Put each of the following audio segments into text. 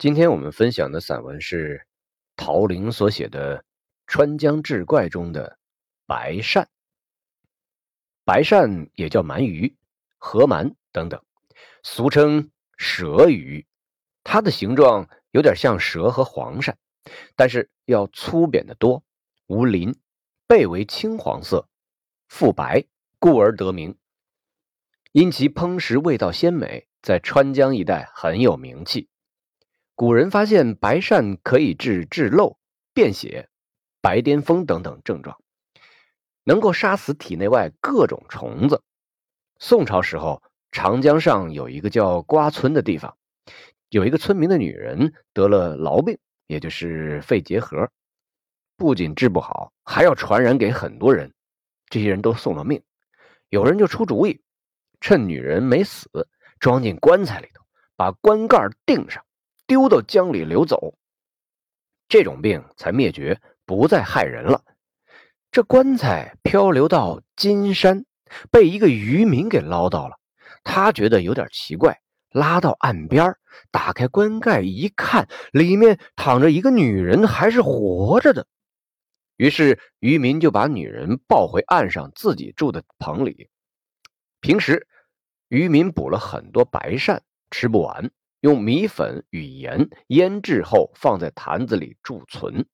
今天我们分享的散文是陶林所写的《川江志怪》中的白鳝。白鳝也叫鳗鱼、河鳗等等，俗称蛇鱼。它的形状有点像蛇和黄鳝，但是要粗扁得多，无鳞，背为青黄色，腹白，故而得名。因其烹食味道鲜美，在川江一带很有名气。古人发现白鳝可以治治漏、便血、白癜风等等症状，能够杀死体内外各种虫子。宋朝时候，长江上有一个叫瓜村的地方，有一个村民的女人得了痨病，也就是肺结核，不仅治不好，还要传染给很多人，这些人都送了命。有人就出主意。趁女人没死，装进棺材里头，把棺盖钉上，丢到江里流走，这种病才灭绝，不再害人了。这棺材漂流到金山，被一个渔民给捞到了。他觉得有点奇怪，拉到岸边，打开棺盖一看，里面躺着一个女人，还是活着的。于是渔民就把女人抱回岸上，自己住的棚里。平时，渔民捕了很多白鳝，吃不完，用米粉与盐腌制后放在坛子里贮存，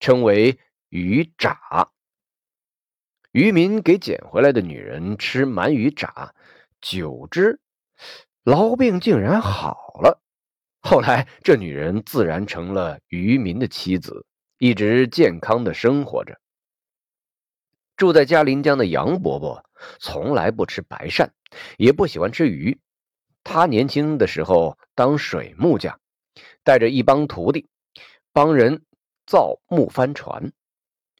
称为鱼炸。渔民给捡回来的女人吃鳗鱼炸，久之，痨病竟然好了。后来，这女人自然成了渔民的妻子，一直健康的生活着。住在嘉陵江的杨伯伯从来不吃白鳝，也不喜欢吃鱼。他年轻的时候当水木匠，带着一帮徒弟帮人造木帆船。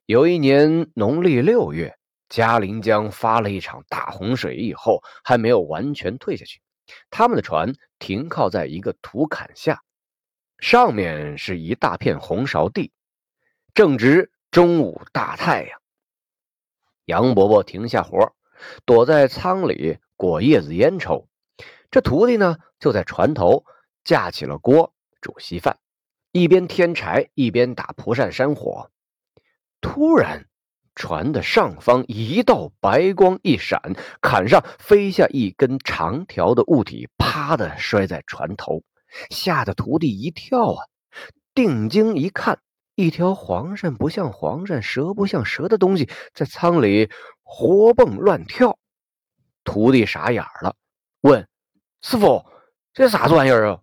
有一年农历六月，嘉陵江发了一场大洪水，以后还没有完全退下去。他们的船停靠在一个土坎下，上面是一大片红苕地，正值中午大太阳。杨伯伯停下活，躲在舱里裹叶子烟抽。这徒弟呢，就在船头架起了锅煮稀饭，一边添柴一边打蒲扇扇火。突然，船的上方一道白光一闪，坎上飞下一根长条的物体，啪的摔在船头，吓得徒弟一跳啊！定睛一看。一条黄鳝不像黄鳝，蛇不像蛇的东西在舱里活蹦乱跳，徒弟傻眼了，问：“师傅，这啥子玩意儿啊？”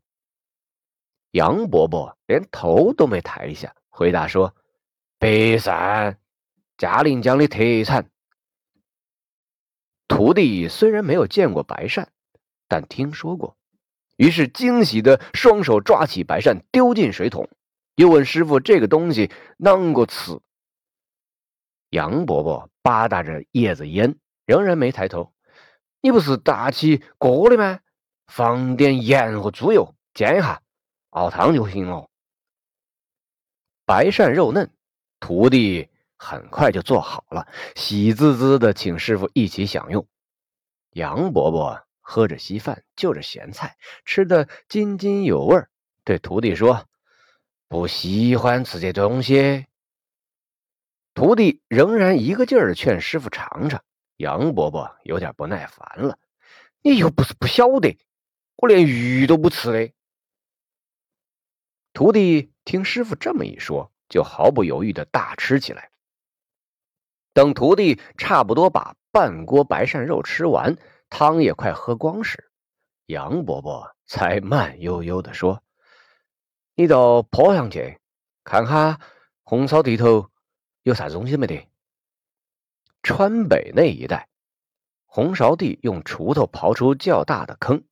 杨伯伯连头都没抬一下，回答说：“白鳝，嘉陵江的特产。”徒弟虽然没有见过白鳝，但听说过，于是惊喜的双手抓起白鳝，丢进水桶。又问师傅：“这个东西啷个吃？”杨伯伯吧嗒着叶子烟，仍然没抬头。“你不是打起锅的吗？放点盐和猪油煎一下，熬汤就行了。”白鳝肉嫩，徒弟很快就做好了，喜滋滋的请师傅一起享用。杨伯伯喝着稀饭，就着咸菜，吃的津津有味，对徒弟说。不喜欢吃这东西，徒弟仍然一个劲儿的劝师傅尝尝。杨伯伯有点不耐烦了：“你又不是不晓得，我连鱼都不吃嘞。”徒弟听师傅这么一说，就毫不犹豫的大吃起来。等徒弟差不多把半锅白鳝肉吃完，汤也快喝光时，杨伯伯才慢悠悠的说。你到坡上去看看，红草地头有啥东西没得？川北那一带，红苕地用锄头刨出较大的坑，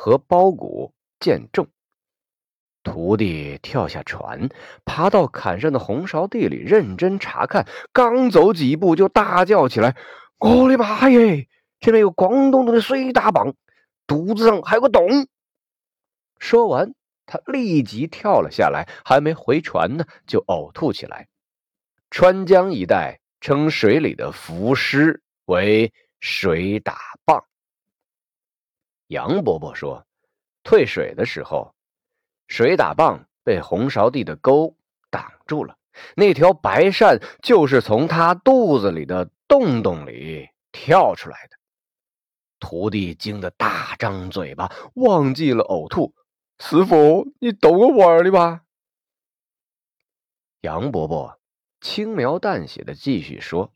和包谷见重。徒弟跳下船，爬到坎上的红苕地里认真查看，刚走几步就大叫起来：“我的妈耶！这面有光咚咚的水大蚌，肚子上还有个洞！”说完。他立即跳了下来，还没回船呢，就呕吐起来。川江一带称水里的浮尸为水打棒。杨伯伯说，退水的时候，水打棒被红苕地的沟挡住了，那条白鳝就是从他肚子里的洞洞里跳出来的。徒弟惊得大张嘴巴，忘记了呕吐。师傅，你逗我玩的吧？杨伯伯轻描淡写的继续说：“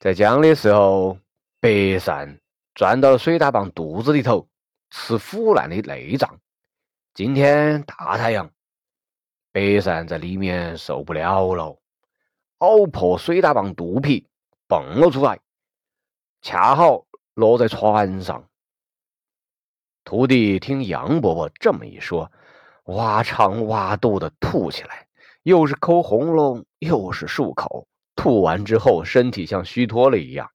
在江的时候，白鳝钻到了水大棒肚子里头，吃腐烂的内脏。今天大太阳，白鳝在里面受不了了，咬破水大棒肚皮，蹦了出来，恰好。”落在船上，徒弟听杨伯伯这么一说，哇长哇肚的吐起来，又是抠喉咙，又是漱口。吐完之后，身体像虚脱了一样，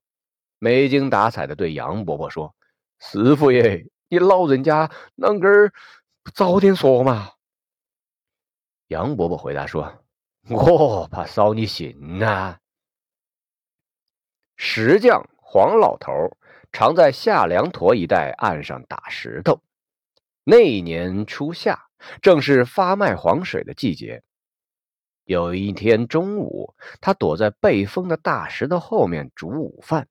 没精打采的对杨伯伯说：“师傅爷，你老人家啷个早点说嘛？”杨伯伯回答说：“我怕扫你兴呐。”石匠黄老头。常在下凉坨一带岸上打石头。那一年初夏，正是发卖黄水的季节。有一天中午，他躲在背风的大石头后面煮午饭，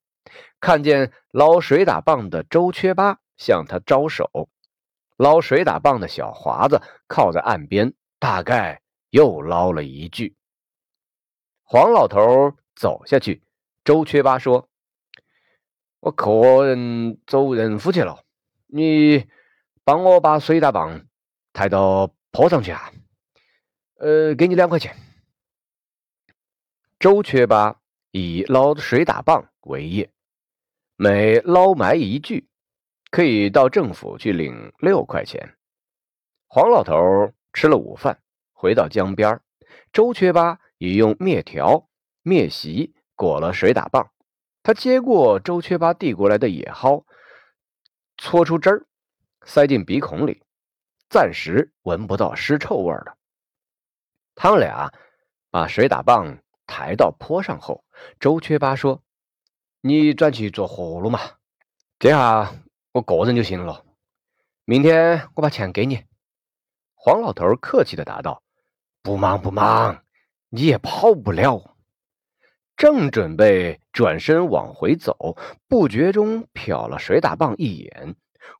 看见捞水打棒的周缺八向他招手。捞水打棒的小华子靠在岸边，大概又捞了一句。黄老头走下去，周缺八说。我客人走人夫去了，你帮我把水打棒抬到坡上去啊！呃，给你两块钱。周缺八以捞水打棒为业，每捞埋一具，可以到政府去领六块钱。黄老头吃了午饭，回到江边周缺八已用篾条、篾席裹了水打棒。他接过周缺八递过来的野蒿，搓出汁儿，塞进鼻孔里，暂时闻不到尸臭味了。他们俩把水打棒抬到坡上后，周缺八说：“你转去做活路嘛，这下我个人就行了。明天我把钱给你。”黄老头客气的答道：“不忙不忙，你也跑不了。”正准备转身往回走，不觉中瞟了水打棒一眼，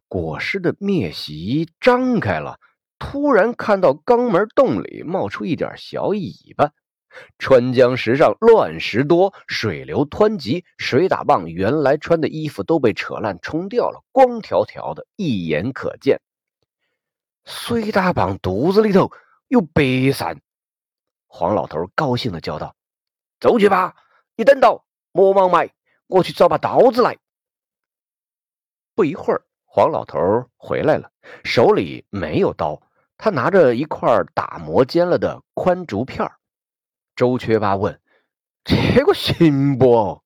裹尸的篾席张开了，突然看到肛门洞里冒出一点小尾巴。川江石上乱石多，水流湍急，水打棒原来穿的衣服都被扯烂冲掉了，光条条的，一眼可见。水打棒肚子里头有白鳝，黄老头高兴的叫道：“走去吧。”你等到，莫忙买，我去找把刀子来。不一会儿，黄老头回来了，手里没有刀，他拿着一块打磨尖了的宽竹片周缺八问：“这个行不？”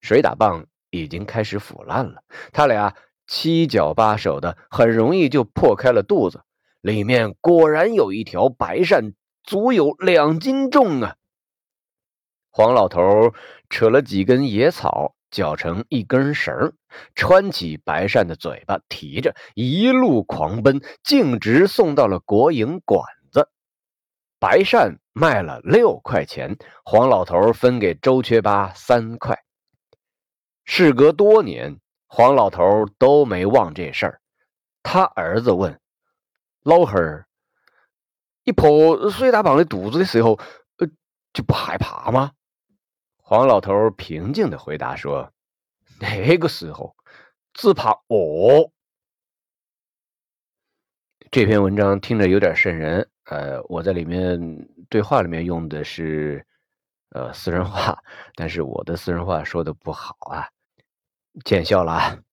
水打棒已经开始腐烂了，他俩七脚八手的，很容易就破开了肚子，里面果然有一条白鳝，足有两斤重啊！黄老头扯了几根野草，绞成一根绳，穿起白鳝的嘴巴，提着一路狂奔，径直送到了国营馆。白鳝卖了六块钱，黄老头分给周缺八三块。事隔多年，黄老头都没忘这事儿。他儿子问老汉儿：“你破水大蚌的肚子的时候，呃，就不害怕吗？”黄老头平静的回答说：“那个时候只怕饿。”这篇文章听着有点瘆人，呃，我在里面对话里面用的是呃私人话，但是我的私人话说的不好啊，见笑了啊。